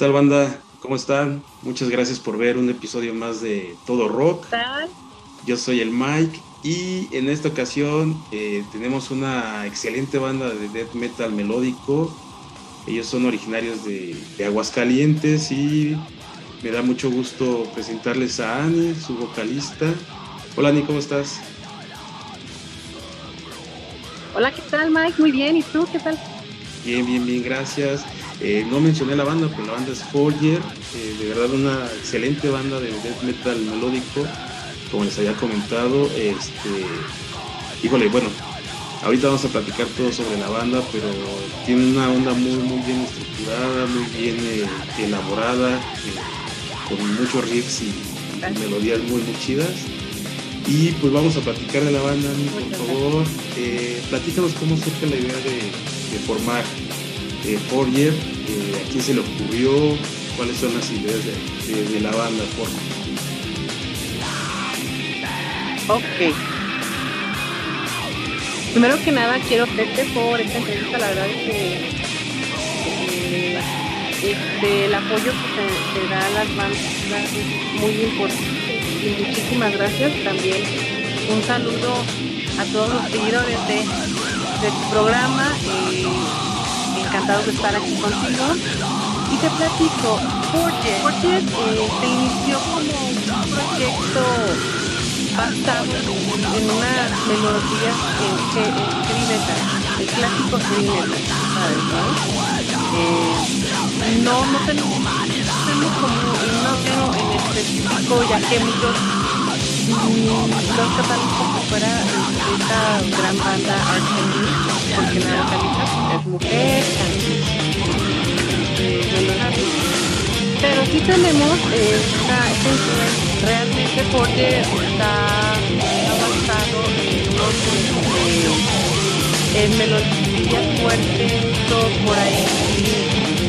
¿Qué tal banda? ¿Cómo están? Muchas gracias por ver un episodio más de Todo Rock. ¿Qué tal? Yo soy el Mike y en esta ocasión eh, tenemos una excelente banda de death metal melódico. Ellos son originarios de, de Aguascalientes y me da mucho gusto presentarles a Ani, su vocalista. Hola Ani, ¿cómo estás? Hola, ¿qué tal Mike? Muy bien, ¿y tú qué tal? Bien, bien, bien, gracias. Eh, no mencioné la banda, pero la banda es Forger, eh, de verdad una excelente banda de death metal melódico, como les había comentado. Este, híjole, bueno, ahorita vamos a platicar todo sobre la banda, pero tiene una onda muy, muy bien estructurada, muy bien eh, elaborada, con muchos riffs y, melodías muy, muy chidas. Y pues vamos a platicar de la banda, por favor. platícanos cómo surge la idea de, de formar eh, Forger, eh, a quién se le ocurrió, cuáles son las ideas de, la banda Forger. Ok. Primero que nada quiero verte por esta entrevista, la verdad es que eh, este, el apoyo que se, se, da a las bandas es muy importante y muchísimas gracias también. Un saludo a todos los seguidores de, de tu programa. Eh, encantados de estar aquí contigo. Y te platico, Forget, Forget eh, se inició como un proyecto basado en en, en heavy metal, el clásico heavy metal, ¿sabes? No, eh, no, no tenemos, como un género en específico, ya que muchos los catálogos como fuera esta gran banda Arcane, porque la vocalista es mujer, pero sí tenemos eh, esta, esta realmente porque está avanzado en unos eh, en melodías fuertes, por ahí.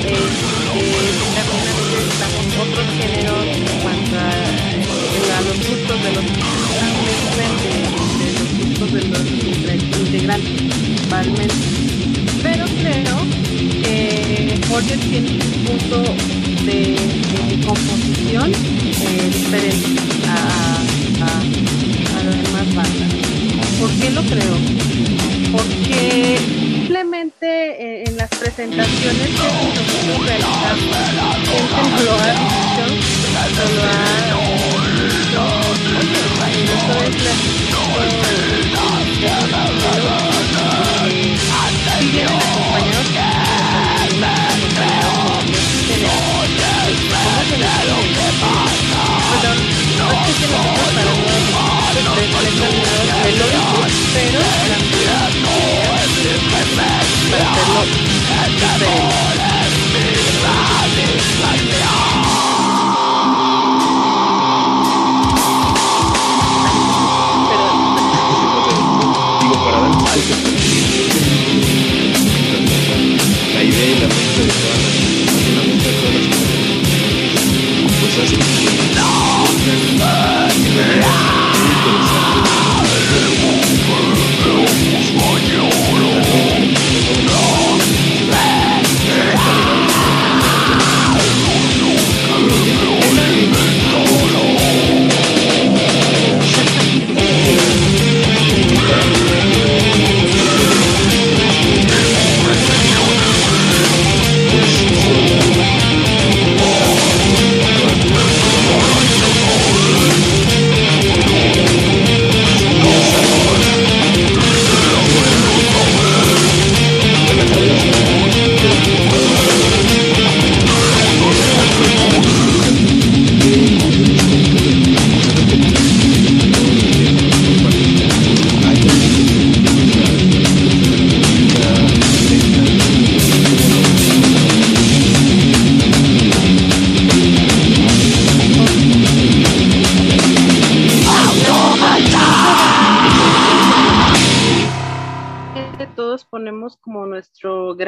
Eh, eh, también a veces estamos otros géneros en cuanto a los gustos de los de, de los gustos de los integrantes principalmente. Pero creo que Forger tiene un punto de, de composición eh, diferente a, a, a, las demás bandas. ¿Por qué lo creo? Porque simplemente eh, en las presentaciones que nosotros realizamos, gente lo ha dicho, no lo ha dicho,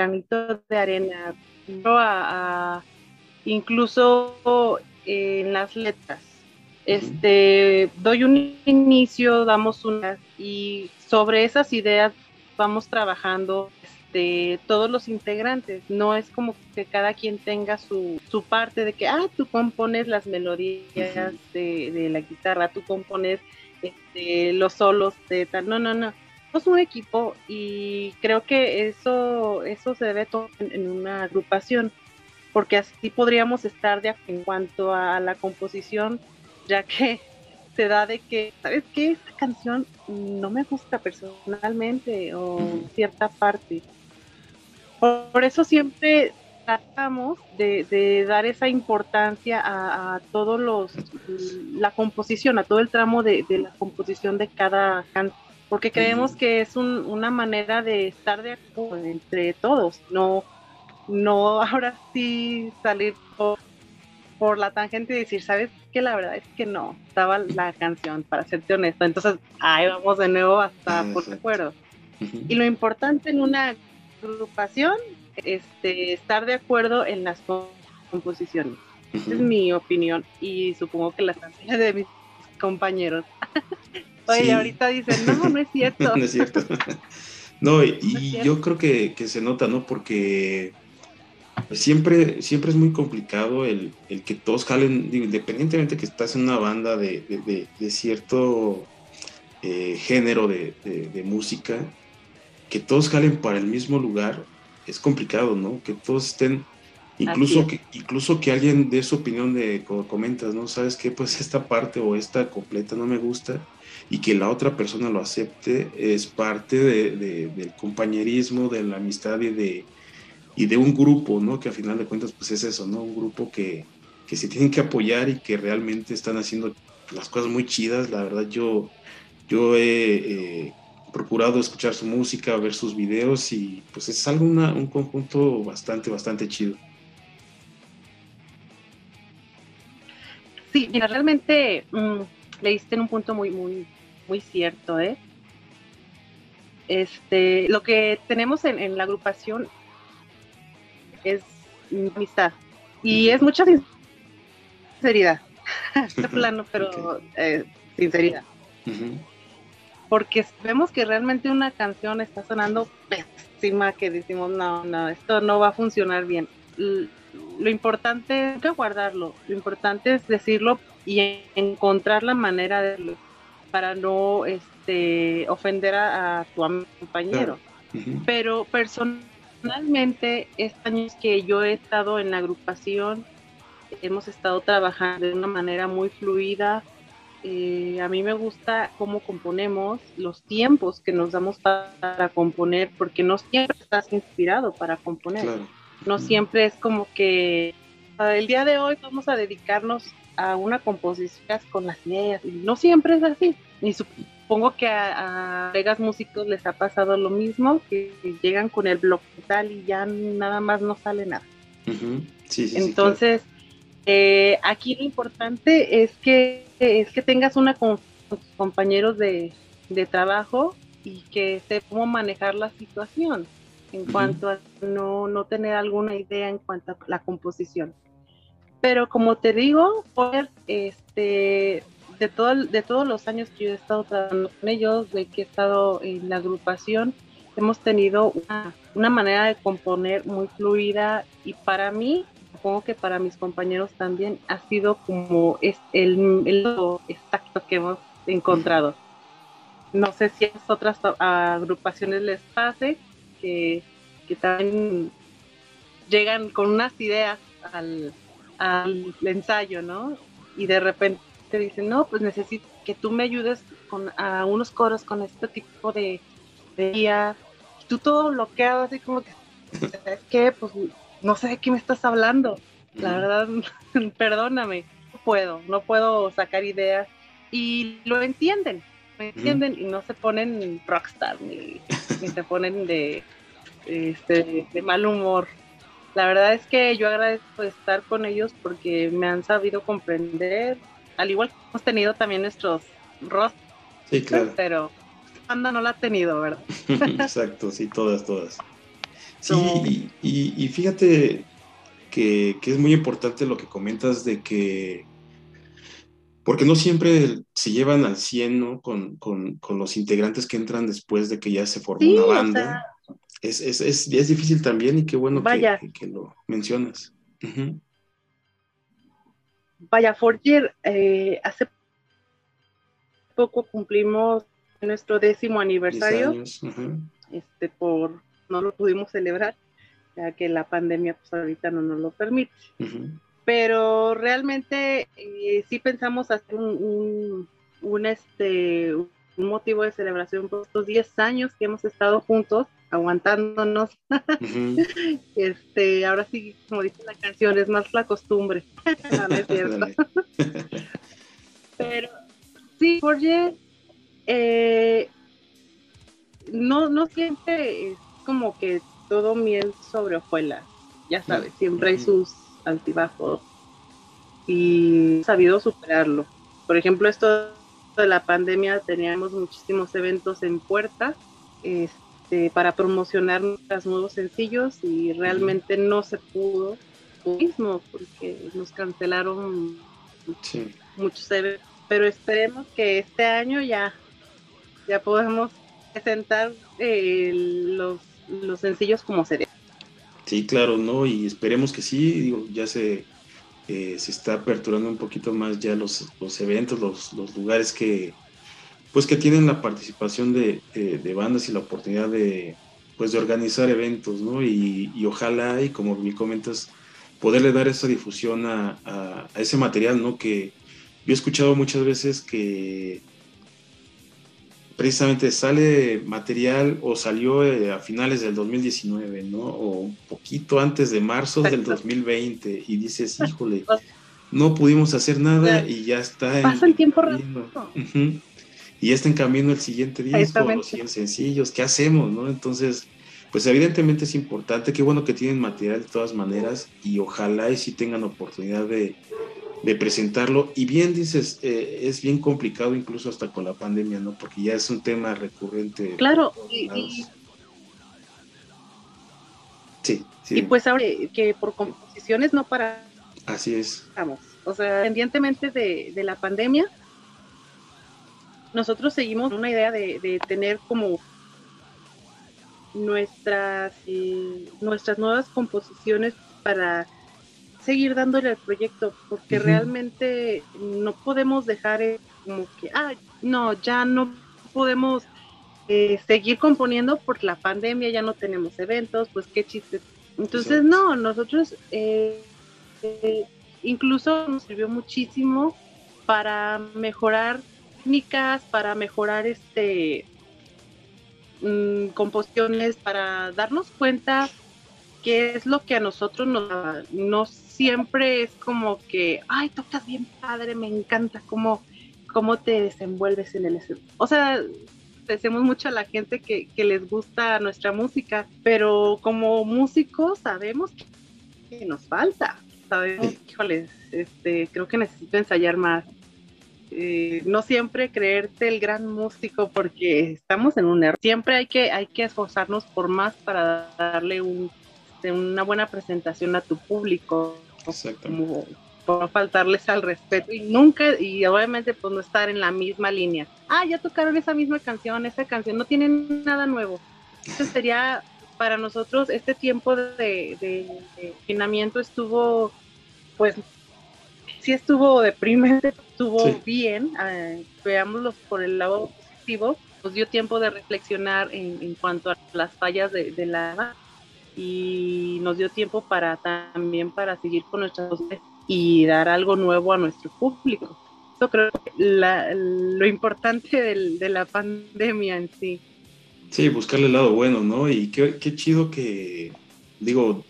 granito de arena, a, a, incluso en las letras. Este, doy un inicio, damos una y sobre esas ideas vamos trabajando de todos los integrantes. No es como que cada quien tenga su, su parte de que, ah, tú compones las melodías de, de, la guitarra, tú compones este, los solos de tal. No, no, no. Es un equipo y creo que eso, eso se debe todo en, una agrupación, porque así podríamos estar de en cuanto a la composición, ya que se da de que, ¿sabes qué? Esta canción no me gusta personalmente o cierta parte. Por, eso siempre tratamos de, dar esa importancia a, todos los, la composición, a todo el tramo de, la composición de cada canción, porque creemos que es una manera de estar de acuerdo entre todos, no, no ahora sí salir por, por la tangente y decir, ¿sabes que La verdad es que no, estaba la canción, para serte honesto. Entonces, ahí vamos de nuevo hasta por acuerdo. Y lo importante en una agrupación este, estar de acuerdo en las composiciones. Esa es mi opinión y supongo que la también de mis compañeros. Oye, ahorita dicen, no, no es cierto. no es cierto. no, y, yo creo que, que, se nota, ¿no? Porque siempre, siempre es muy complicado el, el que todos jalen, independientemente que estás en una banda de, de, de cierto eh, género de, música, que todos jalen para el mismo lugar, es complicado, ¿no? Que todos estén, incluso que, incluso que alguien dé su opinión de, como comentas, ¿no? ¿Sabes qué? Pues esta parte o esta completa no me gusta y que la otra persona lo acepte es parte del compañerismo, de la amistad y de, y de un grupo, ¿no? Que a final de cuentas, pues es eso, ¿no? Un grupo que, que se tienen que apoyar y que realmente están haciendo las cosas muy chidas. La verdad, yo, yo he eh, procurado escuchar su música, ver sus videos y pues es algo, un conjunto bastante, bastante chido. Sí, mira, realmente mm, leíste en un punto muy, muy, muy cierto, ¿eh? Este, lo que tenemos en, en la agrupación es amistad. Y es mucha sinceridad. este plano, pero eh, sinceridad. Porque vemos que realmente una canción está sonando pésima, que decimos, no, no, esto no va a funcionar bien. Lo importante es guardarlo, lo importante es decirlo y encontrar la manera de para no este, ofender a, tu compañero. Pero personalmente estos años que yo he estado en la agrupación, hemos estado trabajando de una manera muy fluida. Eh, a mí me gusta cómo componemos, los tiempos que nos damos para, componer, porque no siempre estás inspirado para componer. No siempre es como que el día de hoy vamos a dedicarnos a una composición con las ideas. Y no siempre es así. Ni supongo que a, a músicos les ha pasado lo mismo, que llegan con el bloque tal y ya nada más no sale nada. Entonces, eh, aquí lo importante es que es que tengas una con, tus compañeros de, trabajo y que sepa cómo manejar la situación en cuanto a no, no tener alguna idea en cuanto a la composición. Pero como te digo, pues, este, de, todo, de todos los años que yo he estado trabajando con ellos, de que he estado en la agrupación, hemos tenido una, manera de componer muy fluida y para mí, supongo que para mis compañeros también, ha sido como es el, el exacto que hemos encontrado. No sé si a otras agrupaciones les pase, que, que también llegan con unas ideas al, al ensayo, ¿no? Y de repente te dicen, no, pues necesito que tú me ayudes con a unos coros con este tipo de, de Tú todo bloqueado, así como que, ¿sabes qué? Pues no sé de qué me estás hablando. La verdad, perdóname, no puedo, no puedo sacar ideas. Y lo entienden, lo entienden y no se ponen rockstar ni, ni se ponen de, este, de mal humor la verdad es que yo agradezco estar con ellos porque me han sabido comprender, al igual que hemos tenido también nuestros rostros, sí, claro. pero Anda no la ha tenido, ¿verdad? Exacto, sí, todas, todas. Sí, y, fíjate que, es muy importante lo que comentas de que, porque no siempre se llevan al 100, ¿no? Con, los integrantes que entran después de que ya se formó una banda. Es, es, es, es, difícil también y qué bueno Vaya. Que, que, lo mencionas. Uh -huh. Vaya, Forger, eh, hace poco cumplimos nuestro décimo aniversario. Años. Uh -huh. Este, por no lo pudimos celebrar, ya que la pandemia pues ahorita no nos lo permite. Uh -huh. Pero realmente eh, sí pensamos hacer un, un, un, este, un motivo de celebración por estos 10 años que hemos estado juntos, aguantándonos. Uh -huh. este, ahora sí, como dice la canción, es más la costumbre. no, no es cierto. Pero sí, Jorge, eh, no, no siempre es como que todo miel sobre hojuelas, ya sabes, siempre hay sus altibajos y sabido superarlo. Por ejemplo, esto de la pandemia teníamos muchísimos eventos en puerta este, para promocionar nuestros nuevos sencillos y realmente no se pudo mismo porque nos cancelaron sí. muchos eventos. Pero esperemos que este año ya, ya podemos presentar eh, los, los sencillos como se debe. Sí, claro, ¿no? Y esperemos que sí, digo, ya se, eh, se está aperturando un poquito más ya los, los eventos, los, los, lugares que, pues que tienen la participación de, de, de, bandas y la oportunidad de, pues de organizar eventos, ¿no? Y, y ojalá, y como me comentas, poderle dar esa difusión a, a, a, ese material, ¿no? Que yo he escuchado muchas veces que precisamente sale material o salió eh, a finales del 2019, ¿no? O un poquito antes de marzo del 2020 y dices, híjole, no pudimos hacer nada y ya está. Pasa en, el tiempo rápido. Uh -huh, y ya está en camino el siguiente disco, los siguientes sencillos, ¿qué hacemos, no? Entonces, pues evidentemente es importante, qué bueno que tienen material de todas maneras y ojalá y si tengan oportunidad de, de presentarlo. Y bien dices, eh, es bien complicado incluso hasta con la pandemia, ¿no? Porque ya es un tema recurrente. Claro, y, y, sí, sí. Y pues ahora que por composiciones no para... Así es. Vamos, o sea, independientemente de, de la pandemia, nosotros seguimos una idea de, de tener como nuestras, eh, nuestras nuevas composiciones para seguir dándole al proyecto, porque uh -huh. realmente no podemos dejar como que, ah, no, ya no podemos eh, seguir componiendo por la pandemia, ya no tenemos eventos, pues qué chistes. Entonces, Exacto. no, nosotros eh, eh, incluso nos sirvió muchísimo para mejorar técnicas, para mejorar este mmm, composiciones, para darnos cuenta qué es lo que a nosotros nos, nos siempre es como que, ay, tocas bien padre, me encanta cómo, cómo te desenvuelves en el. O sea, agradecemos mucho a la gente que, que, les gusta nuestra música, pero como músicos sabemos que nos falta. Sabemos, híjole, este, creo que necesito ensayar más. Eh, no siempre creerte el gran músico porque estamos en un error. Siempre hay que, hay que esforzarnos por más para darle un, una buena presentación a tu público. Como, por no faltarles al respeto y nunca, y obviamente pues no estar en la misma línea. Ah, ya tocaron esa misma canción, esa canción, no tienen nada nuevo. Entonces sería para nosotros este tiempo de, de, de confinamiento estuvo, pues, sí estuvo deprimente, estuvo sí. bien, eh, veámoslo por el lado positivo, nos dio tiempo de reflexionar en, en cuanto a las fallas de, de la y nos dio tiempo para también para seguir con nuestras voces y dar algo nuevo a nuestro público. Eso creo que la, lo importante del, de la pandemia en sí. Sí, buscarle el lado bueno, ¿no? Y qué, qué chido que, digo,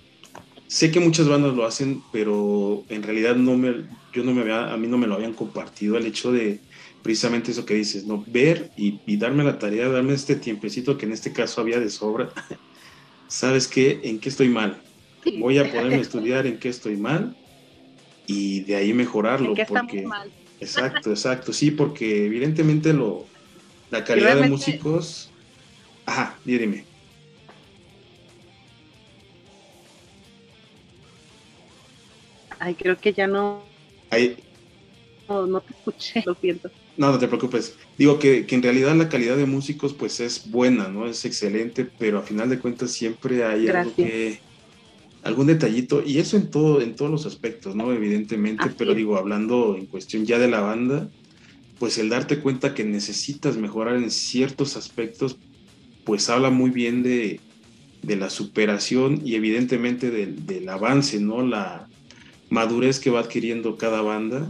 sé que muchas bandas lo hacen, pero en realidad no me, yo no me había, a mí no me lo habían compartido el hecho de precisamente eso que dices, ¿no? Ver y, y darme la tarea, darme este tiempecito que en este caso había de sobra. ¿Sabes qué? ¿En qué estoy mal? Voy a poderme estudiar en qué estoy mal y de ahí mejorarlo. ¿En qué porque... mal? Exacto, exacto, sí, porque evidentemente lo, la calidad realmente... de músicos... Ajá, dime. Ay, creo que ya no... Ahí... no, te escuché, lo siento. No, no te preocupes. Digo que, que, en realidad la calidad de músicos pues es buena, ¿no? Es excelente, pero a final de cuentas siempre hay algo que algún detallito y eso en todo en todos los aspectos, ¿no? Evidentemente, pero digo, hablando en cuestión ya de la banda, pues el darte cuenta que necesitas mejorar en ciertos aspectos, pues habla muy bien de, de la superación y evidentemente del, del avance, ¿no? La madurez que va adquiriendo cada banda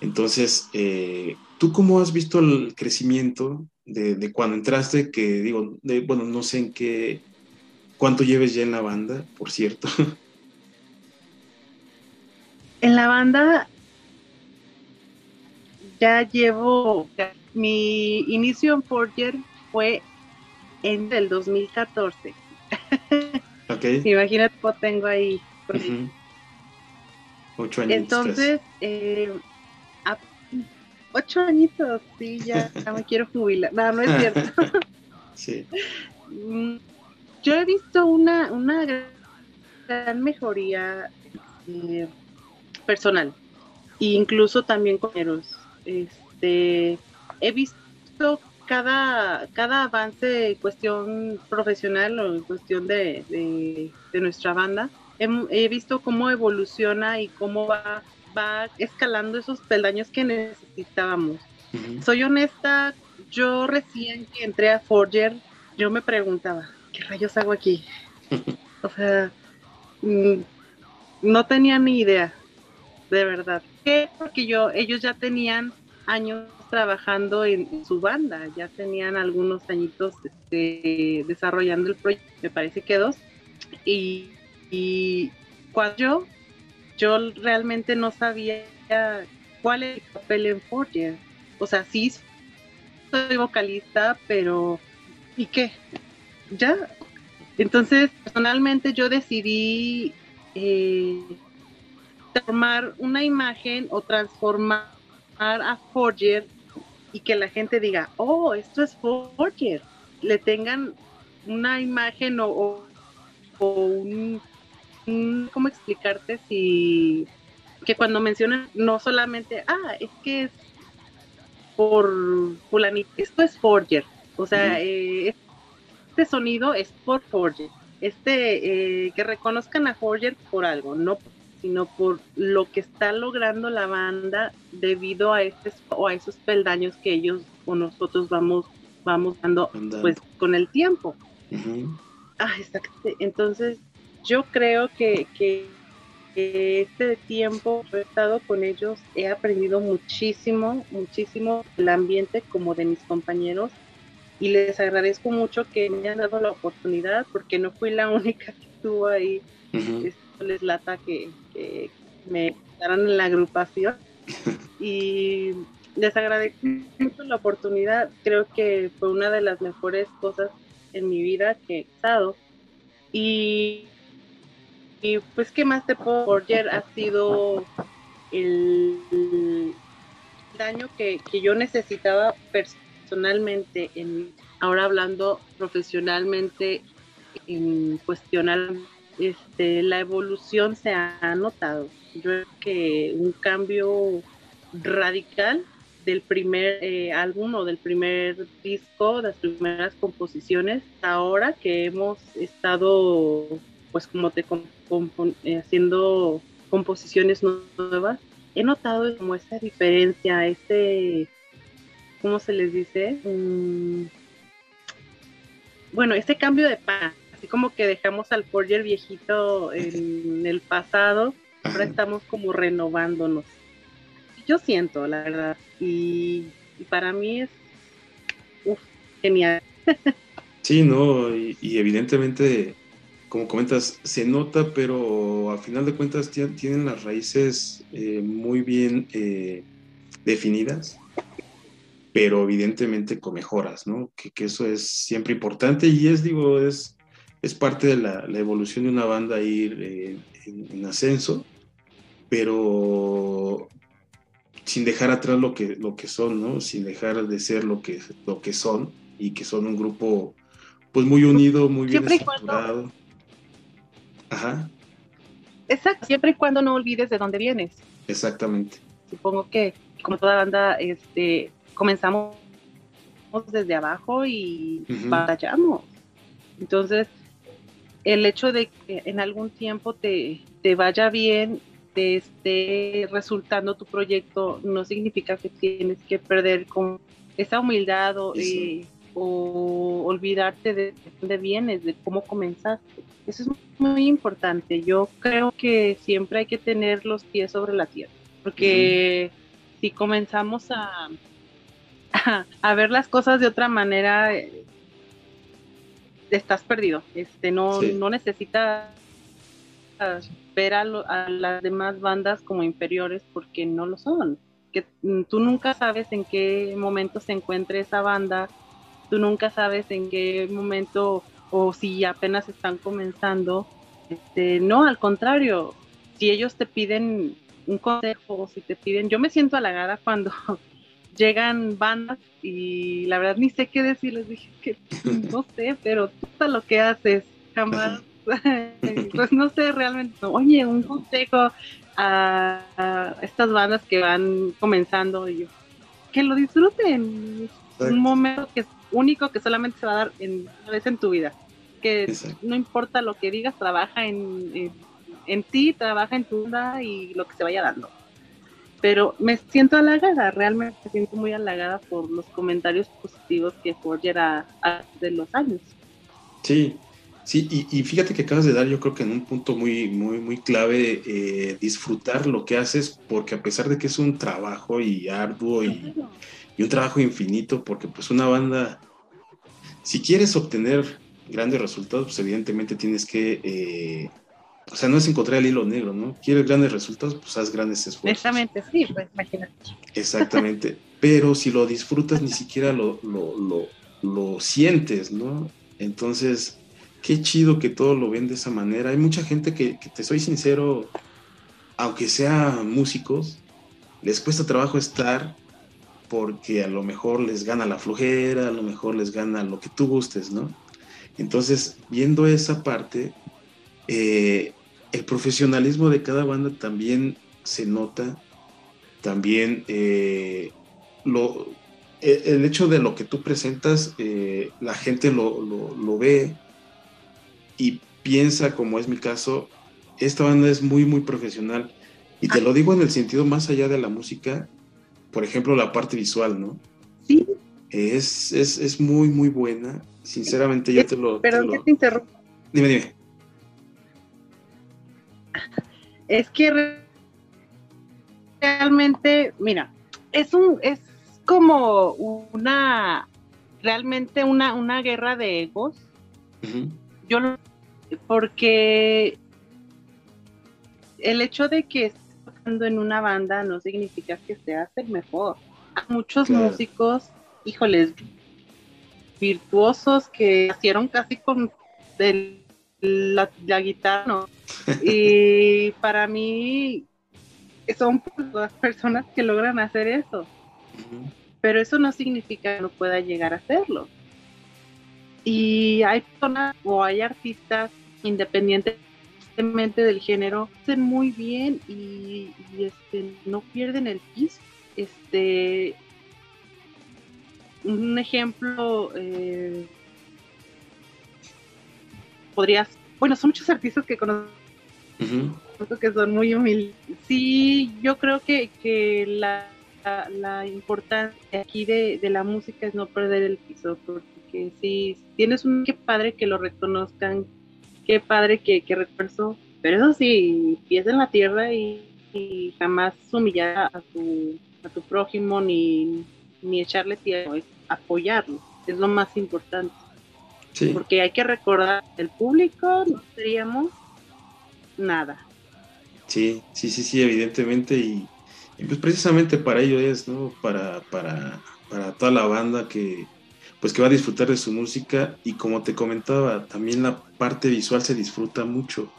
entonces, eh, ¿tú cómo has visto el crecimiento de, cuando entraste? Que digo, bueno, no sé en qué, cuánto lleves ya en la banda, por cierto. En la banda ya llevo, mi inicio en Forger fue en el 2014. Ok. Imagínate, tengo ahí. Ocho años. Entonces, eh, ocho añitos, sí, ya, me quiero jubilar. No, no es cierto. sí. Mm, yo he visto una, una gran mejoría eh, personal, e incluso también con Este, he visto cada, cada avance en cuestión profesional o en cuestión de, de, nuestra banda. He, visto cómo evoluciona y cómo va va escalando esos peldaños que necesitábamos. Soy honesta, yo recién que entré a Forger, yo me preguntaba, ¿qué rayos hago aquí? o sea, mm, no tenía ni idea, de verdad. ¿Qué? Porque yo, ellos ya tenían años trabajando en, su banda, ya tenían algunos añitos este, desarrollando el proyecto, me parece que dos. Y, y cuando yo yo realmente no sabía cuál es el papel en Forger. O sea, sí soy vocalista, pero ¿y qué? Ya. Entonces, personalmente yo decidí eh, una imagen o transformar a Forger y que la gente diga, oh, esto es Forger. Le tengan una imagen o un ¿cómo explicarte si que cuando mencionan no solamente, ah, es que es por fulanito, esto es Forger, o sea, eh, este sonido es por Forger, este, eh, que reconozcan a Forger por algo, no sino por lo que está logrando la banda debido a este o a esos peldaños que ellos o nosotros vamos vamos dando pues con el tiempo. Ah, exacto. Entonces, yo creo que, este tiempo que he estado con ellos he aprendido muchísimo, muchísimo del ambiente como de mis compañeros y les agradezco mucho que me hayan dado la oportunidad porque no fui la única que estuvo ahí. les lata que, me quedaran en la agrupación y les agradezco mucho la oportunidad. Creo que fue una de las mejores cosas en mi vida que he estado. Y y pues, ¿qué más te puedo Forger ha sido el, daño que, yo necesitaba personalmente, en, ahora hablando profesionalmente, en cuestionar este, la evolución se ha notado. Yo creo que un cambio radical del primer eh, álbum o del primer disco, de las primeras composiciones, ahora que hemos estado pues como te eh, haciendo composiciones nuevas, he notado como esa diferencia, ese, ¿cómo se les dice? Mm, bueno, este cambio de pan, así como que dejamos al Forger viejito en el pasado, ahora estamos como renovándonos. Yo siento, la verdad, y, para mí es genial. Sí, no, y evidentemente como comentas, se nota, pero a final de cuentas tienen las raíces eh, muy bien eh, definidas, pero evidentemente con mejoras, ¿no? Que, eso es siempre importante y es, digo, es, es parte de la, evolución de una banda ir eh, en, ascenso, pero sin dejar atrás lo que, lo que son, ¿no? Sin dejar de ser lo que, lo que son y que son un grupo pues muy unido, muy bien estructurado. Ajá. Exacto, siempre y cuando no olvides de dónde vienes. Exactamente. supongo que como toda banda, este, comenzamos desde abajo y batallamos. Entonces, el hecho de que en algún tiempo te, te vaya bien, te esté resultando tu proyecto, no significa que tienes que perder con esa humildad o, eh, o olvidarte de dónde vienes, de cómo comenzaste. Eso es muy importante. Yo creo que siempre hay que tener los pies sobre la tierra, porque si comenzamos a, a, ver las cosas de otra manera, eh, estás perdido. Este, no, no necesitas ver a, a, las demás bandas como inferiores porque no lo son. Que mm, tú nunca sabes en qué momento se encuentre esa banda, tú nunca sabes en qué momento o si apenas están comenzando. Este, no, al contrario, si ellos te piden un consejo, si te piden, yo me siento halagada cuando llegan bandas y la verdad ni sé qué decirles, dije que no sé, pero todo lo que haces, jamás, pues no sé realmente, oye, un consejo a, estas bandas que van comenzando y yo, que lo disfruten, un momento que único que solamente se va a dar en, una vez en tu vida, que no importa lo que digas, trabaja en en ti, trabaja en tu vida y lo que se vaya dando. Pero me siento halagada, realmente me siento muy halagada por los comentarios positivos que Forger ha, de los años. Sí, sí, y, fíjate que acabas de dar, yo creo que en un punto muy, muy, muy clave, eh, disfrutar lo que haces, porque a pesar de que es un trabajo y arduo y, y un trabajo infinito, porque pues una banda, si quieres obtener grandes resultados, pues evidentemente tienes que eh, o sea, no es encontrar el hilo negro, ¿no? Quieres grandes resultados, pues haz grandes esfuerzos. Exactamente, sí, pues imagínate. Exactamente, pero si lo disfrutas ni siquiera lo, lo, lo, sientes, ¿no? Entonces, qué chido que todo lo ven de esa manera. Hay mucha gente que, te soy sincero, aunque sean músicos, les cuesta trabajo estar porque a lo mejor les gana la flojera, a lo mejor les gana lo que tú gustes, ¿no? Entonces, viendo esa parte, eh, el profesionalismo de cada banda también se nota, también eh, lo, e, el hecho de lo que tú presentas, eh, la gente lo, ve y piensa, como es mi caso, esta banda es muy, muy profesional. Y te lo digo en el sentido más allá de la música, por ejemplo, la parte visual, ¿no? Sí. Es, es, muy, muy buena. Sinceramente, ya te lo... Perdón que te interrumpa. Dime, dime es que realmente, mira, es un, es como una, realmente una, una guerra de egos. Yo lo, porque el hecho de que estés tocando en una banda no significa que seas el mejor. Hay muchos músicos, híjoles, virtuosos que nacieron casi con la, la guitarra, ¿no? Y para mí son las personas que logran hacer eso. Pero eso no significa que no pueda llegar a hacerlo. Y hay personas o hay artistas independientemente del género, hacen muy bien y, este, no pierden el piso. Este, un ejemplo eh, podrías, bueno, son muchos artistas que conozco que son muy humildes. Sí, yo creo que, que la, la, importancia aquí de, de, la música es no perder el piso, porque si tienes un, qué padre que lo reconozcan, qué padre que, que refuerzo, pero eso sí, pies en la tierra y, jamás humillar a tu, a tu prójimo ni, ni echarle tierra, es apoyarlo, es lo más importante. Porque hay que recordar, el público no seríamos nada. Sí, sí, sí, sí, evidentemente. Y, pues precisamente para ello es, ¿no? Para, para, para toda la banda que pues que va a disfrutar de su música y como te comentaba, también la parte visual se disfruta mucho.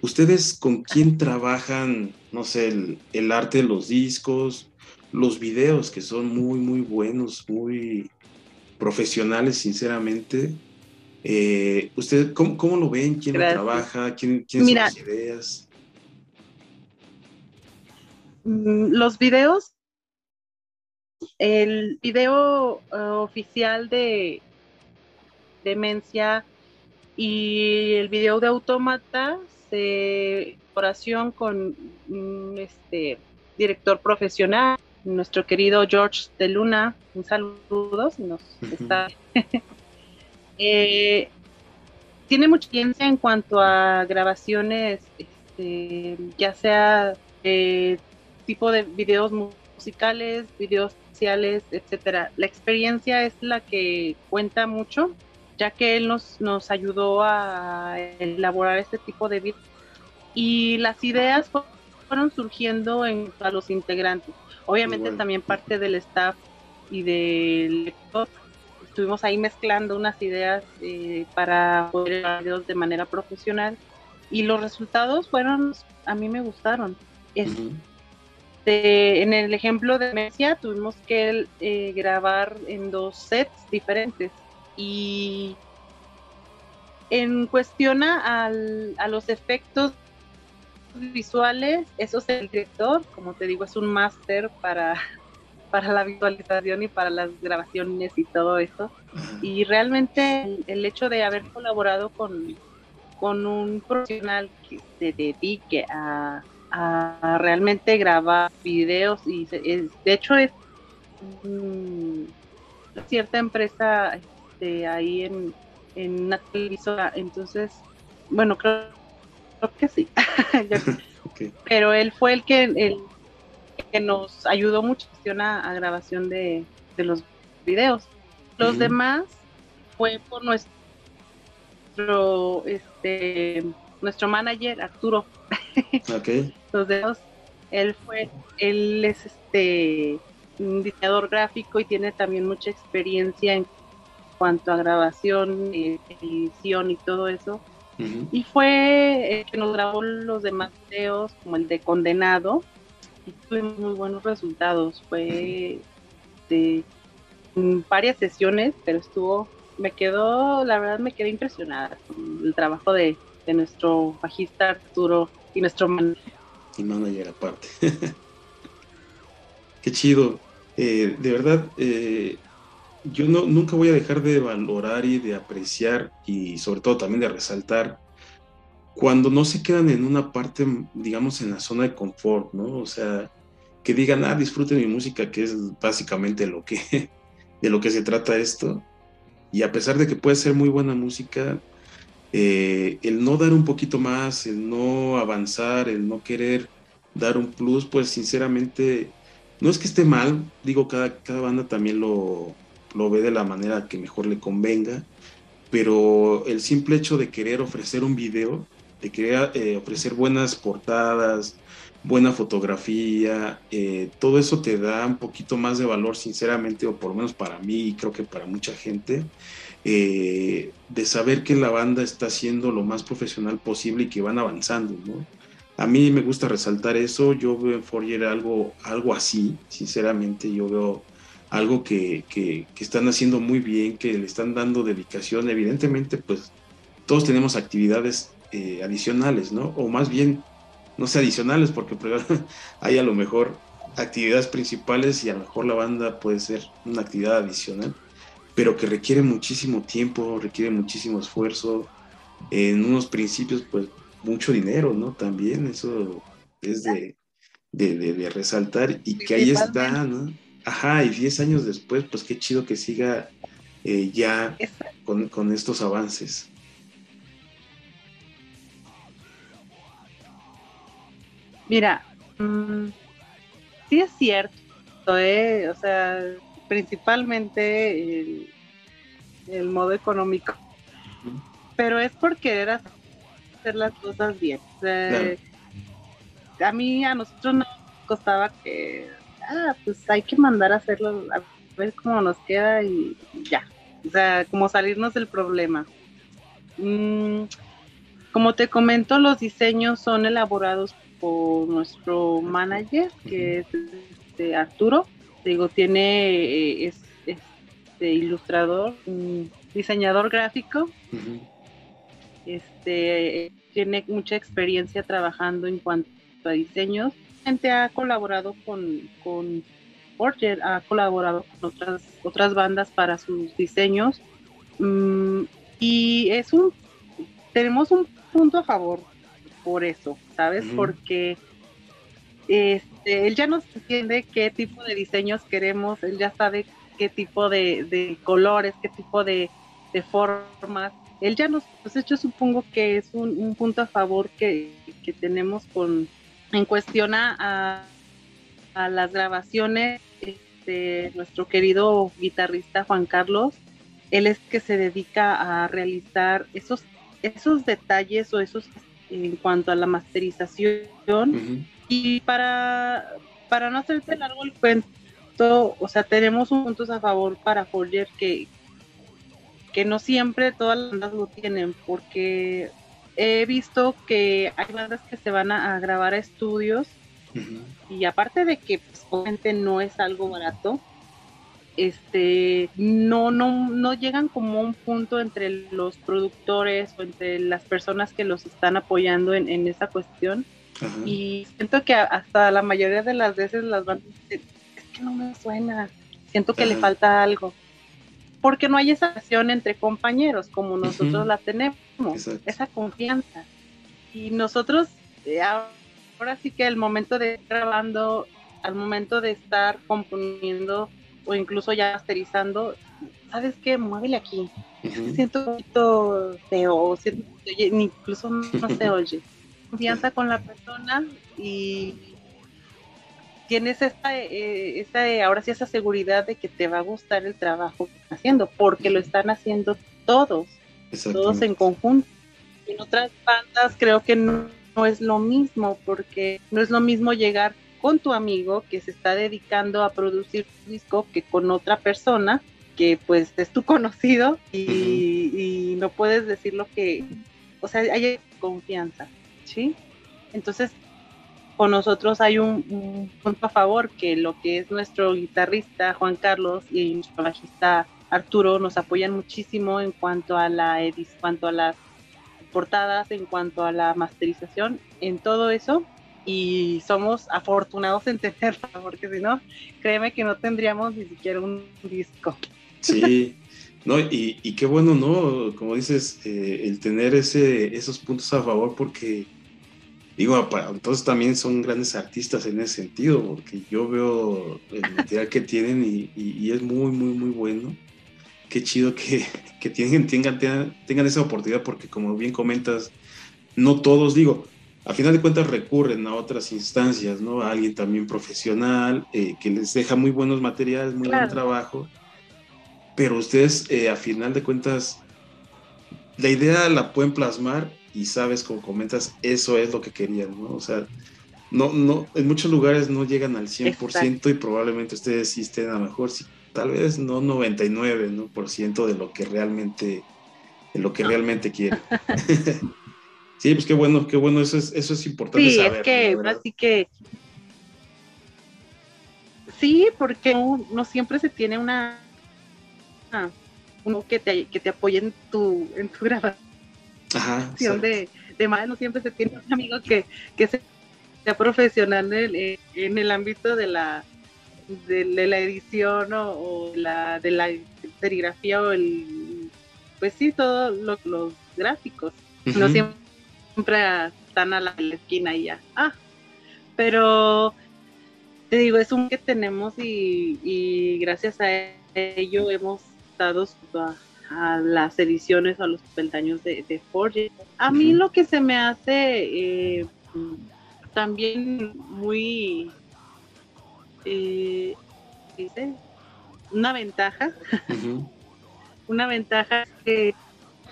¿Ustedes con quién trabajan, no sé, el, el arte de los discos, los videos que son muy, muy buenos, muy profesionales, sinceramente? Eh, ¿Usted cómo, lo ven? ¿Quién lo trabaja? ¿Quién, quién son las ideas? Mm, los videos, el video eh, oficial de Demencia y el video de Autómata se oración con un este, director profesional, nuestro querido George de Luna. Un saludo si nos está. Eh, tiene mucha experiencia en cuanto a grabaciones, este, ya sea eh, tipo de videos musicales, videos sociales, etcétera. La experiencia es la que cuenta mucho, ya que él nos, nos ayudó a elaborar este tipo de videos y las ideas fueron surgiendo en, a los integrantes. Obviamente también parte del staff y del lector. Estuvimos ahí mezclando unas ideas eh, para poder hacer videos de manera profesional y los resultados fueron, a mí me gustaron. Este, en el ejemplo de Mesia tuvimos que eh, grabar en dos sets diferentes y en cuestión a, a los efectos visuales, eso es el director, como te digo, es un máster para, para la visualización y para las grabaciones y todo eso. Y realmente el, hecho de haber colaborado con, con un profesional que se dedique a, a realmente grabar videos y de hecho es cierta empresa este, ahí en, en una televisora, entonces, bueno, creo creo que sí. Pero él fue el que, el, que nos ayudó mucho a, a grabación de, los videos. Los demás fue por nuestro este nuestro manager Arturo. los dedos, él fue, él es este un diseñador gráfico y tiene también mucha experiencia en cuanto a grabación, eh, edición y todo eso. Y fue el que nos grabó los demás videos, como el de Condenado, y tuvimos muy buenos resultados. Fue de varias sesiones, pero estuvo, me quedó, la verdad me quedé impresionada con el trabajo de, nuestro bajista Arturo y nuestro manager. Y manager aparte. Qué chido. Eh, de verdad, eh, yo no, nunca voy a dejar de valorar y de apreciar y sobre todo también de resaltar cuando no se quedan en una parte, digamos, en la zona de confort, ¿no? O sea, que digan, ah, disfruten mi música, que es básicamente lo que, de lo que se trata esto. Y a pesar de que puede ser muy buena música, eh, el no dar un poquito más, el no avanzar, el no querer dar un plus, pues sinceramente, no es que esté mal, digo, cada, cada banda también lo, lo ve de la manera que mejor le convenga, pero el simple hecho de querer ofrecer un video, de querer eh, ofrecer buenas portadas, buena fotografía, eh, todo eso te da un poquito más de valor, sinceramente, o por lo menos para mí y creo que para mucha gente, eh, de saber que la banda está haciendo lo más profesional posible y que van avanzando, ¿no? A mí me gusta resaltar eso, yo veo en Forger algo, algo así, sinceramente, yo veo algo que, que, están haciendo muy bien, que le están dando dedicación. Evidentemente, pues todos tenemos actividades eh, adicionales, ¿no? O más bien, no sé, adicionales, porque hay a lo mejor actividades principales y a lo mejor la banda puede ser una actividad adicional, pero que requiere muchísimo tiempo, requiere muchísimo esfuerzo. En unos principios, pues mucho dinero, ¿no? También eso es de, de, de resaltar y que ahí está, ¿no? Ajá, y 10 años después, pues qué chido que siga eh, ya con, estos avances. Mira, mm, sí es cierto, eh, o sea, principalmente el, modo económico, pero es por querer hacer las cosas bien. A mí, a nosotros nos costaba que ah, pues hay que mandar a hacerlo, a ver cómo nos queda y ya. O sea, como salirnos del problema. Mm, como te comento, los diseños son elaborados por nuestro manager, que es este, Arturo. Digo, tiene, eh, es este, ilustrador, diseñador gráfico. Este, tiene mucha experiencia trabajando en cuanto a diseños solamente ha colaborado con, con Forger, ha colaborado con otras, otras bandas para sus diseños. Mm, y es un, tenemos un punto a favor por eso, ¿sabes? Porque este, él ya nos entiende qué tipo de diseños queremos, él ya sabe qué tipo de, colores, qué tipo de, formas. Él ya nos, pues yo supongo que es un, punto a favor que, tenemos con en cuestión a, las grabaciones, este, nuestro querido guitarrista Juan Carlos, él es que se dedica a realizar esos, esos detalles o esos en cuanto a la masterización. Y para, para no hacerte largo el cuento, o sea, tenemos puntos a favor para Folger que, que no siempre todas las bandas lo tienen, porque he visto que hay bandas que se van a, grabar a estudios y aparte de que pues, obviamente no es algo barato, este no no no llegan como un punto entre los productores o entre las personas que los están apoyando en, en esa cuestión y siento que hasta la mayoría de las veces las bandas dicen es que no me suena siento que le falta algo porque no hay esa acción entre compañeros como nosotros la tenemos esa confianza. Y nosotros eh, ahora sí que el momento de grabando al momento de estar componiendo o incluso ya masterizando, ¿sabes qué? Muévele aquí. Siento un poquito feo, siento, incluso no se oye. Confianza con la persona y tienes esta, eh, esta, ahora sí esa seguridad de que te va a gustar el trabajo que están haciendo, porque lo están haciendo todos, todos en conjunto. En otras bandas creo que no, no es lo mismo, porque no es lo mismo llegar con tu amigo que se está dedicando a producir un disco que con otra persona que pues es tu conocido y, no puedes decir lo que, o sea, hay confianza, ¿sí? Entonces, con nosotros hay un, punto a favor que lo que es nuestro guitarrista Juan Carlos y nuestro bajista Arturo nos apoyan muchísimo en cuanto a la en cuanto a las portadas, en cuanto a la masterización, en todo eso y somos afortunados en tenerla, porque si no, créeme que no tendríamos ni siquiera un disco. Sí, no, y, y qué bueno, ¿no? Como dices, eh, el tener ese, esos puntos a favor, porque digo, entonces también son grandes artistas en ese sentido, porque yo veo el material que tienen y, y, es muy, muy, muy bueno. Qué chido que, que tienen, tengan, tengan, tengan esa oportunidad, porque como bien comentas, no todos, digo, a final de cuentas recurren a otras instancias, ¿no? A alguien también profesional eh, que les deja muy buenos materiales, muy buen trabajo. Pero ustedes, eh, a final de cuentas, la idea la pueden plasmar y sabes, como comentas, eso es lo que querían, ¿no? O sea, no, no, en muchos lugares no llegan al 100% y probablemente ustedes sí estén a lo mejor, sí, tal vez no 99, ¿no? Por ciento de lo que realmente, de lo que realmente quieren. Sí, pues qué bueno, qué bueno, eso es, eso es importante. Sí, es que, así que. Sí, porque no, siempre se tiene una. uno que te, que te apoye en tu, en tu grabación Ajá, de, de no siempre se tiene un amigo que, que sea profesional en, en el ámbito de la de, la edición o, la de la serigrafía o el pues sí todos los gráficos. No siempre siempre están a la, esquina y ya. Ah, pero te digo, es un que tenemos y, gracias a ello hemos estado a, las ediciones, a los peldaños de, de Forge. A mí lo que se me hace eh, también muy, eh, ¿dice? Una ventaja, una ventaja que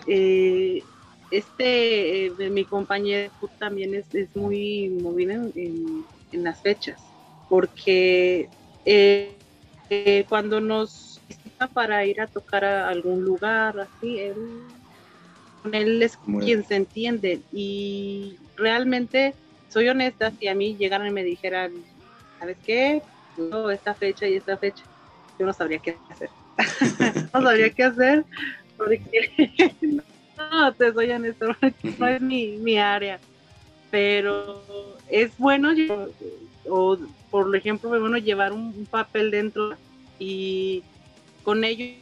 eh, este, eh, mi compañero también es, muy movido en, las fechas, porque cuando nos para ir a tocar a algún lugar, así, él, él es quien se entiende y realmente soy honesta, si a mí llegaran y me dijeran, ¿sabes qué? esta fecha y esta fecha, yo no sabría qué hacer. no sabría qué hacer porque no, te soy honesto, no es mi, mi área. pero es bueno, o por ejemplo, es bueno llevar un, papel dentro y con ellos,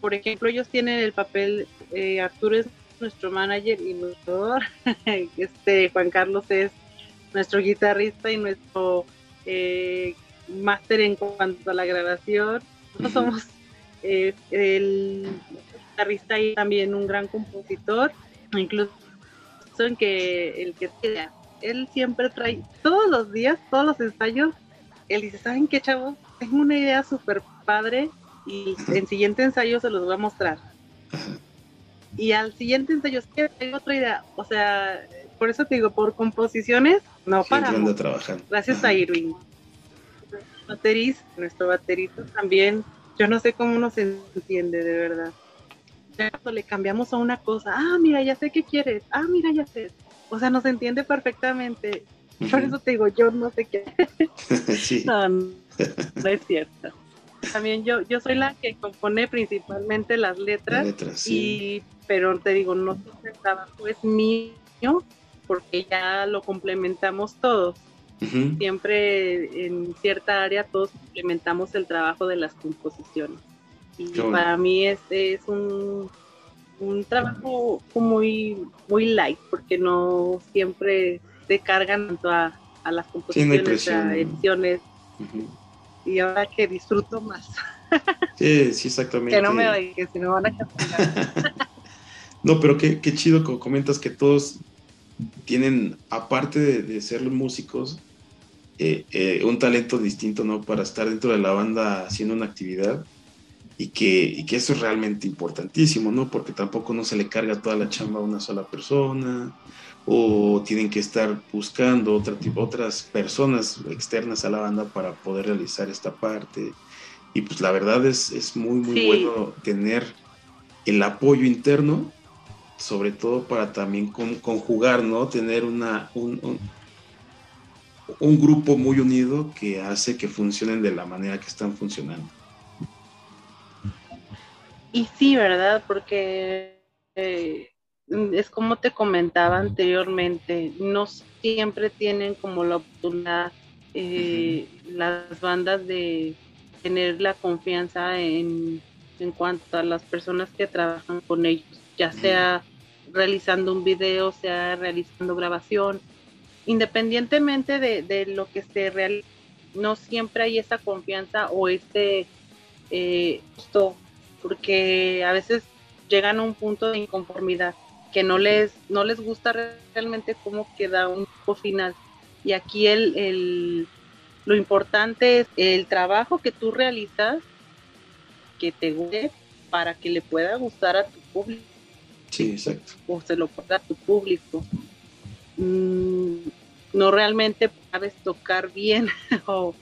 por ejemplo, ellos tienen el papel, eh, Arturo es nuestro manager y nuestro, este Juan Carlos es nuestro guitarrista y nuestro eh, máster en cuanto a la grabación. Nosotros somos eh, el guitarrista y también un gran compositor, incluso en que el que él siempre trae todos los días, todos los ensayos, él dice, ¿saben qué chavos? Tengo una idea súper padre y en siguiente ensayo se los voy a mostrar. Y al siguiente ensayo, tengo otra idea. O sea, por eso te digo, por composiciones, no para. Gracias a Irving. Bateris, nuestro baterista también, yo no sé cómo nos entiende, de verdad. cuando le cambiamos a una cosa, ah, mira, ya sé qué quieres, ah, mira, ya sé. O sea, nos entiende perfectamente. Por eso te digo, yo no sé qué. no, no, es cierto. También yo, yo soy la que compone principalmente las letras, y, pero te digo, no el trabajo es mío, porque ya lo complementamos todos. Siempre en cierta área todos complementamos el trabajo de las composiciones. Y para mí es, es un, un trabajo muy, muy light, porque no siempre se cargan tanto a, a las composiciones, a ediciones. Y ahora que disfruto más. Sí, sí, exactamente. que no me oigan, que si no van a castigar. no, pero qué, qué chido como comentas que todos tienen, aparte de, ser los músicos, eh, eh, un talento distinto, ¿no? Para estar dentro de la banda haciendo una actividad y que, que eso es realmente importantísimo, ¿no? Porque tampoco no se le carga toda la chamba a una sola persona o tienen que estar buscando otra, otras personas externas a la banda para poder realizar esta parte. Y pues la verdad es, es muy, muy bueno tener el apoyo interno sobre todo para también conjugar, ¿no? Tener una, un, un, grupo muy unido que hace que funcionen de la manera que están funcionando. Y sí, ¿verdad? Porque eh, es como te comentaba anteriormente, no siempre tienen como la oportunidad eh, las bandas de tener la confianza en, en cuanto a las personas que trabajan con ellos ya sea realizando un video, sea realizando grabación, independientemente de, lo que se realice, no siempre hay esa confianza o este eh, porque a veces llegan a un punto de inconformidad que no les, no les gusta realmente cómo queda un final. Y aquí el, el, lo importante es el trabajo que tú realizas, que te guste para que le pueda gustar a tu público Sí, exacto. O se lo ponga a tu público. Mm, no realmente sabes tocar bien o,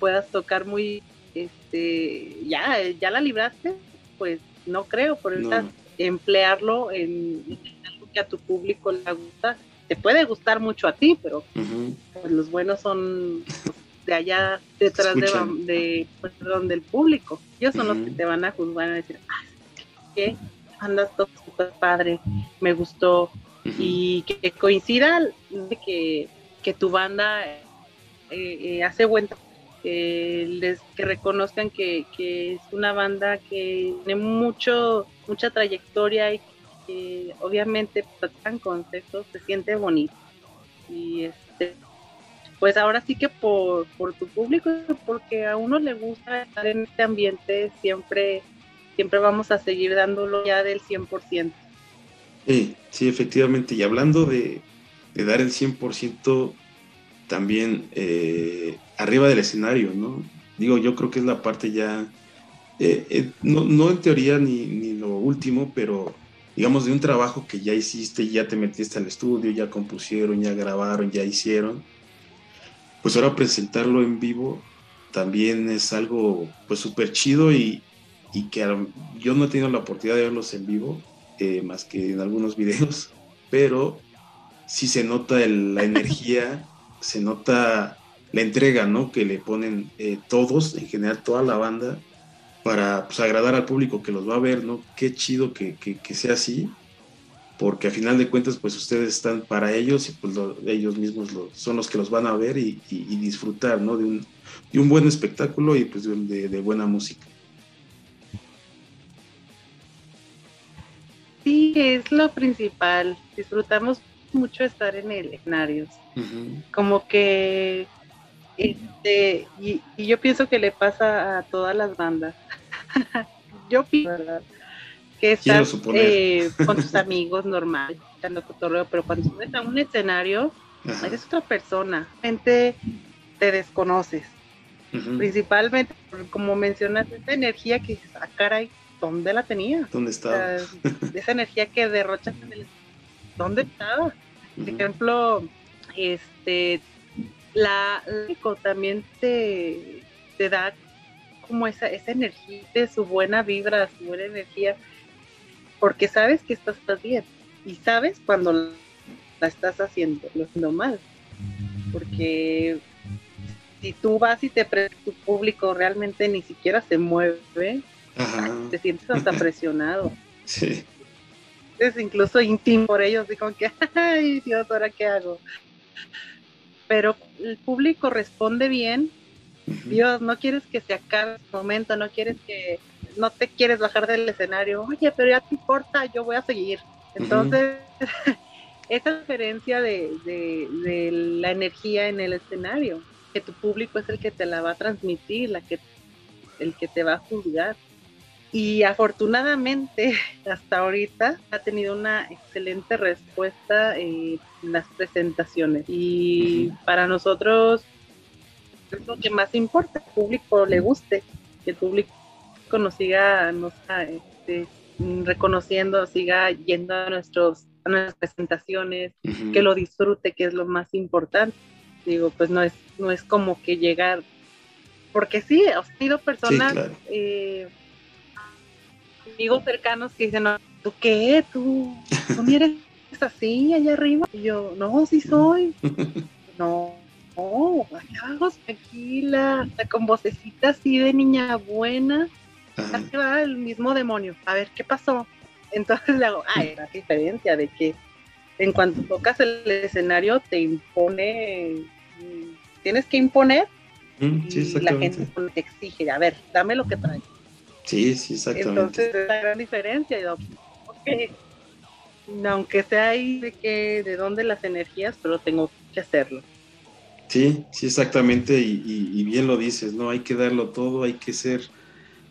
puedas tocar muy, este, ya, ya la libraste, pues no creo, por eso emplearlo en, algo que a tu público le gusta, te puede gustar mucho a ti, pero pues, los buenos son de allá detrás de, de pues, del público. Ellos son los que te van a juzgar y decir, ah, ¿qué? andas todo súper padre, me gustó. Y que, coincida que, que tu banda eh, eh, hace buen que les que reconozcan que, que, es una banda que tiene mucho mucha trayectoria y que obviamente tratan conceptos se siente bonito y este pues ahora sí que por, por tu público porque a uno le gusta estar en este ambiente siempre siempre vamos a seguir dándolo ya del 100%. Sí, sí, efectivamente. Y hablando de, dar el 100%, también eh, arriba del escenario, ¿no? Digo, yo creo que es la parte ya, eh, eh, no, en teoría ni, ni, lo último, pero digamos de un trabajo que ya hiciste, ya te metiste al estudio, ya compusieron, ya grabaron, ya hicieron, pues ahora presentarlo en vivo también es algo pues súper chido y, y que yo no he tenido la oportunidad de verlos en vivo, eh, más que en algunos videos, pero sí se nota la energía, se nota la entrega, ¿no? Que le ponen eh, todos, en general toda la banda, para pues, agradar al público que los va a ver, ¿no? Qué chido que, que, sea así, porque a final de cuentas pues ustedes están para ellos y pues ellos mismos son los que los van a ver y, disfrutar ¿no? de, un, de, un, buen espectáculo y pues de, de buena música. Sí, es lo principal. Disfrutamos mucho estar en el escenario. Como que, este, y, yo pienso que le pasa a todas las bandas. yo pienso, Que estás eh, con tus amigos normal, pero cuando subes a un escenario, eres otra persona. Gente te desconoces. Principalmente, como mencionas, esa energía que a ah, caray, ¿dónde la tenía? ¿Dónde estaba? esa energía que derrochas en el... ¿Dónde estaba? Por ejemplo, este, la, también te, te da como esa, esa energía de su buena vibra, su buena energía, porque sabes que estás bien y sabes cuando la estás haciendo, lo haciendo mal, porque si tú vas y te tu público realmente ni siquiera se mueve, te sientes hasta presionado. Sí. Es incluso íntimo por ellos, digo que, ay Dios, ¿ahora qué hago? Pero el público responde bien. Dios, no quieres que se acabe el momento, no quieres que, no te quieres bajar del escenario. Oye, pero ya te importa, yo voy a seguir. Entonces, esa diferencia de, de, la energía en el escenario, que tu público es el que te la va a transmitir, la que, el que te va a juzgar y afortunadamente hasta ahorita ha tenido una excelente respuesta en las presentaciones. Y para nosotros es lo que más importa, que el público le guste, que el público nos siga, nos este, reconociendo, siga yendo a, nuestros, a nuestras presentaciones, que lo disfrute, que es lo más importante. Digo, pues no es, no es como que llegar, porque sí, ha sido personas... Eh, amigos cercanos que dicen, ¿tú qué? ¿Tú, tú eres así allá arriba? Y yo, no, sí soy. no, no, allá abajo tranquila, con vocecita así de niña buena. Así va el mismo demonio. A ver, ¿qué pasó? Entonces le hago, ah, era diferencia de que en cuanto tocas el escenario te impone, tienes que imponer mm, y la gente te exige, a ver, dame lo que traes. Sí, sí, exactamente. Entonces es la gran diferencia. Aunque sea ahí de que de dónde las energías, pero tengo que hacerlo. Sí, sí, exactamente, y, bien lo dices, ¿no? Hay que darlo todo, hay que ser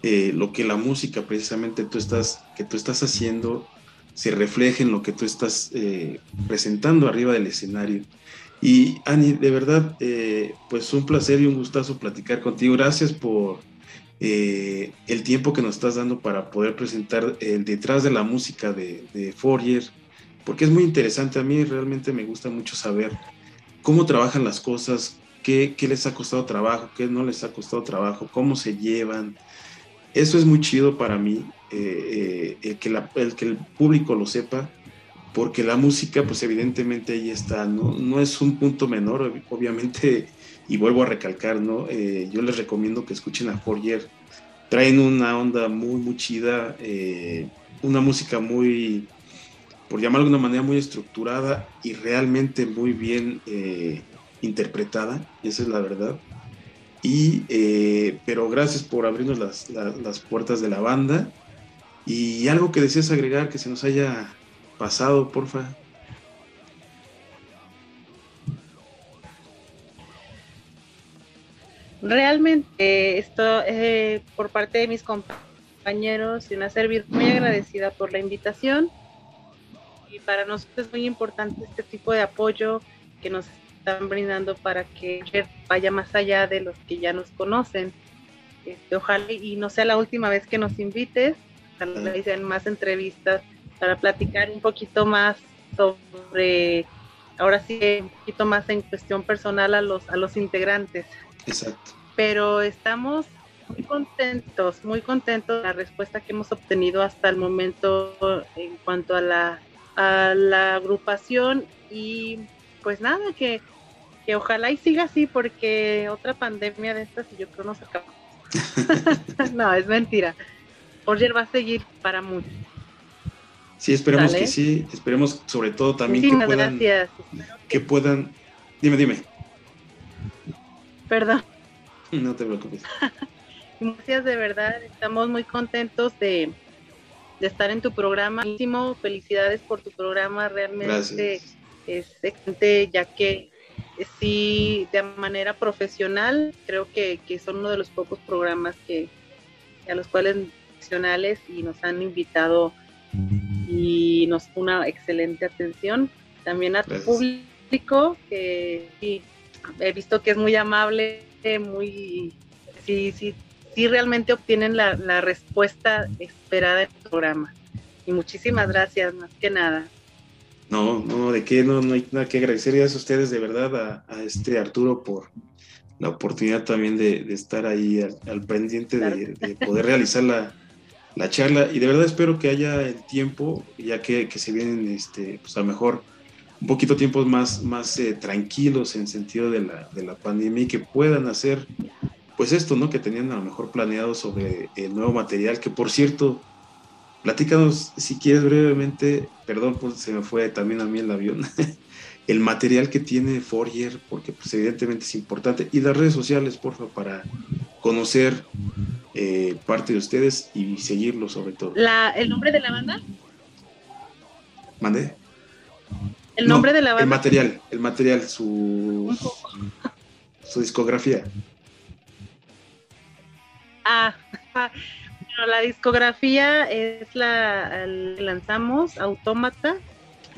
eh, lo que la música precisamente tú estás, que tú estás haciendo se refleje en lo que tú estás eh, presentando arriba del escenario. Y Ani, de verdad, eh, pues un placer y un gustazo platicar contigo. Gracias por, eh, el tiempo que nos estás dando para poder presentar el detrás de la música de, de Fourier, porque es muy interesante. A mí realmente me gusta mucho saber cómo trabajan las cosas, qué, les ha costado trabajo, qué no les ha costado trabajo, cómo se llevan. Eso es muy chido para mí, eh, eh, el, que el que el público lo sepa, porque la música, pues evidentemente ahí está, no, no es un punto menor, obviamente y vuelvo a recalcar, ¿no? Eh, yo les recomiendo que escuchen a Fourier. Traen una onda muy, muy chida, eh, una música muy, por llamarlo de una manera, muy estructurada y realmente muy bien eh, interpretada, esa es la verdad. Y, pero gracias por abrirnos las, las puertas de la banda. Y algo que deseas agregar que se nos haya pasado, porfa. Realmente esto eh, por parte de mis compañeros y una servir muy agradecida por la invitación y para nosotros es muy importante este tipo de apoyo que nos están brindando para que vaya más allá de los que ya nos conocen. Este, ojalá y no sea la última vez que nos invites, ojalá y sean más entrevistas para platicar un poquito más sobre, ahora sí, un poquito más en cuestión personal a los, a los integrantes. Exacto. Pero estamos muy contentos, muy contentos de la respuesta que hemos obtenido hasta el momento en cuanto a la, a la agrupación y pues nada, que, que ojalá y siga así porque otra pandemia de estas y yo creo no se acaba. no, es mentira. Roger va a seguir para mucho. Sí, esperemos que sí, esperemos sobre todo también que puedan, gracias. que puedan, dime, dime. Perdón. No te preocupes. Gracias de verdad, estamos muy contentos de, estar en tu programa. Felicidades por tu programa, realmente es excelente, ya que sí, de manera profesional, creo que, son uno de los pocos programas que a los cuales profesionales y nos han invitado y nos una excelente atención. También a tu público, que he visto que es muy amable, muy, sí, sí, sí realmente obtienen la, respuesta esperada en el programa. Y muchísimas gracias, más que nada. No, no, de qué, no, no hay nada que agradecer. Gracias a ustedes de verdad, a, este Arturo por la oportunidad también de, estar ahí al, pendiente de, poder realizar la, la charla y de verdad espero que haya el tiempo, ya que, se vienen, este, pues a lo mejor un poquito tiempos más, más eh, tranquilos en sentido de la, de la pandemia y que puedan hacer pues esto, ¿no? Que tenían a lo mejor planeado sobre el nuevo material, que por cierto, platícanos si quieres brevemente, perdón, pues se me fue también a mí el avión, el material que tiene Fourier, porque pues evidentemente es importante, y las redes sociales, porfa, para conocer eh, parte de ustedes y seguirlo sobre todo. La, ¿El nombre de la banda? ¿Mandé? ¿El nombre de la banda? El material, el material, su, su discografía. Ah, bueno, la discografía es la, lanzamos, Autómata.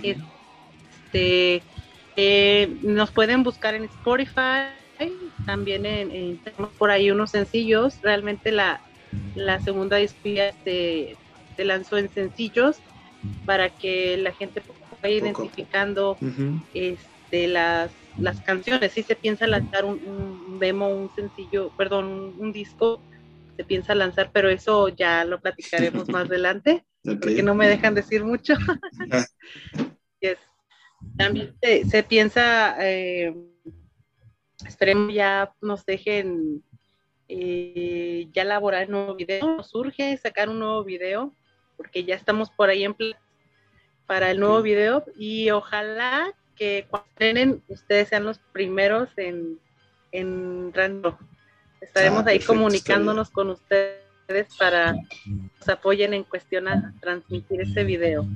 Este, eh, nos pueden buscar en Spotify, también en, tenemos por ahí unos sencillos. Realmente la, la segunda discografía se, lanzó en sencillos para que la gente identificando este, las, las canciones. Si se piensa lanzar un, demo, un sencillo, perdón, un, disco, se piensa lanzar, pero eso ya lo platicaremos más adelante, porque no me dejan decir mucho. También se, piensa eh, esperemos ya nos dejen eh, ya elaborar un nuevo video. Nos surge sacar un nuevo video porque ya estamos por ahí en plan para el nuevo video y ojalá que cuando estrenen ustedes sean los primeros en, en Estaremos ah, ahí comunicándonos con ustedes para que nos apoyen en cuestión a transmitir ese video.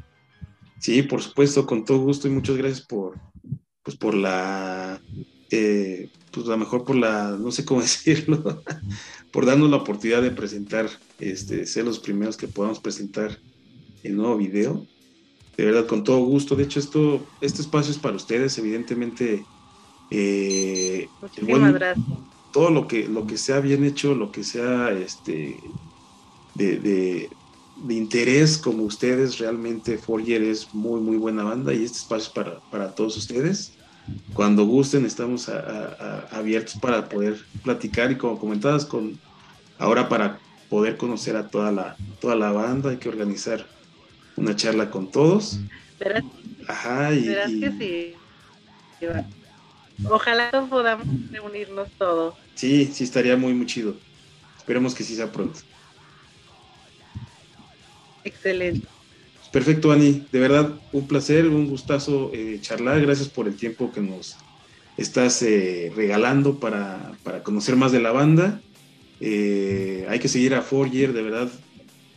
Sí, por supuesto, con todo gusto y muchas gracias por, pues por la eh, pues a lo mejor por la, no sé cómo decirlo, por darnos la oportunidad de presentar, este, ser los primeros que podamos presentar el nuevo video. De verdad, con todo gusto. De hecho, esto, este espacio es para ustedes, evidentemente. Eh, Muchísimas gracias. Todo lo que, lo que sea bien hecho, lo que sea este, de, de, de interés como ustedes, realmente Forger es muy, muy buena banda y este espacio es para, para todos ustedes cuando gusten estamos abiertos para poder platicar y como comentabas con ahora para poder conocer a toda la toda la banda hay que organizar una charla con todos ¿Verdad? Ajá y, que sí ojalá podamos reunirnos todos sí sí estaría muy muy chido esperemos que sí sea pronto excelente Perfecto, Ani. De verdad, un placer, un gustazo eh, charlar. Gracias por el tiempo que nos estás eh, regalando para, conocer más de la banda. Eh, hay que seguir a Forger, de verdad.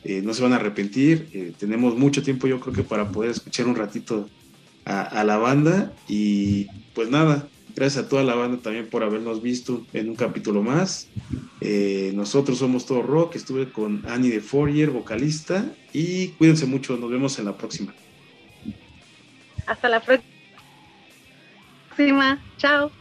No se van a arrepentir. tenemos mucho tiempo, yo creo que para poder escuchar un ratito a, a la banda. Y pues nada, Gracias a toda la banda también por habernos visto en un capítulo más. Eh, nosotros somos todo rock. Estuve con Annie de Fourier, vocalista. Y cuídense mucho. Nos vemos en la próxima. Hasta la próxima. Chao.